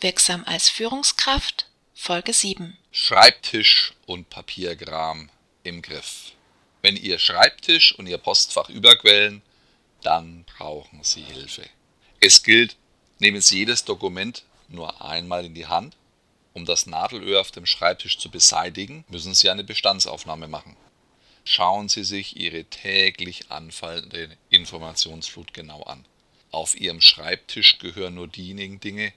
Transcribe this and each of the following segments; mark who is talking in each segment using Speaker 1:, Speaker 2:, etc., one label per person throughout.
Speaker 1: Wirksam als Führungskraft Folge 7
Speaker 2: Schreibtisch und Papierkram im Griff. Wenn Ihr Schreibtisch und Ihr Postfach überquellen, dann brauchen Sie Hilfe. Es gilt, nehmen Sie jedes Dokument nur einmal in die Hand. Um das Nadelöhr auf dem Schreibtisch zu beseitigen, müssen Sie eine Bestandsaufnahme machen. Schauen Sie sich Ihre täglich anfallende Informationsflut genau an. Auf Ihrem Schreibtisch gehören nur diejenigen Dinge,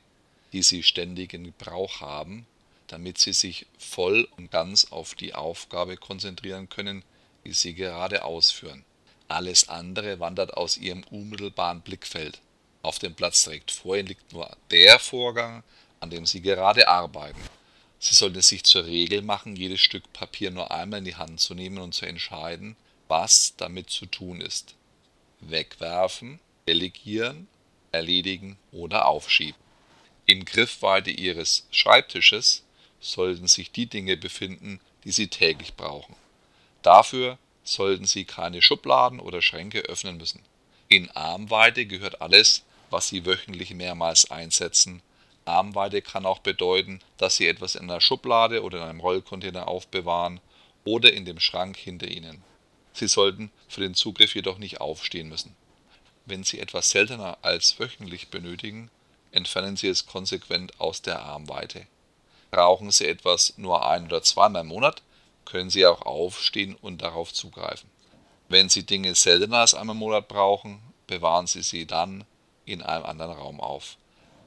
Speaker 2: die Sie ständig in Gebrauch haben, damit Sie sich voll und ganz auf die Aufgabe konzentrieren können, die Sie gerade ausführen. Alles andere wandert aus Ihrem unmittelbaren Blickfeld. Auf dem Platz direkt vor Ihnen liegt nur der Vorgang, an dem Sie gerade arbeiten. Sie sollten es sich zur Regel machen, jedes Stück Papier nur einmal in die Hand zu nehmen und zu entscheiden, was damit zu tun ist. Wegwerfen, delegieren, erledigen oder aufschieben. In Griffweite Ihres Schreibtisches sollten sich die Dinge befinden, die Sie täglich brauchen. Dafür sollten Sie keine Schubladen oder Schränke öffnen müssen. In Armweite gehört alles, was Sie wöchentlich mehrmals einsetzen. Armweite kann auch bedeuten, dass Sie etwas in einer Schublade oder in einem Rollcontainer aufbewahren oder in dem Schrank hinter Ihnen. Sie sollten für den Zugriff jedoch nicht aufstehen müssen. Wenn Sie etwas seltener als wöchentlich benötigen, entfernen Sie es konsequent aus der Armweite. Brauchen Sie etwas nur ein oder zweimal im Monat, können Sie auch aufstehen und darauf zugreifen. Wenn Sie Dinge seltener als einmal im Monat brauchen, bewahren Sie sie dann in einem anderen Raum auf.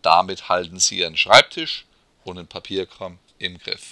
Speaker 2: Damit halten Sie Ihren Schreibtisch und den Papierkram im Griff.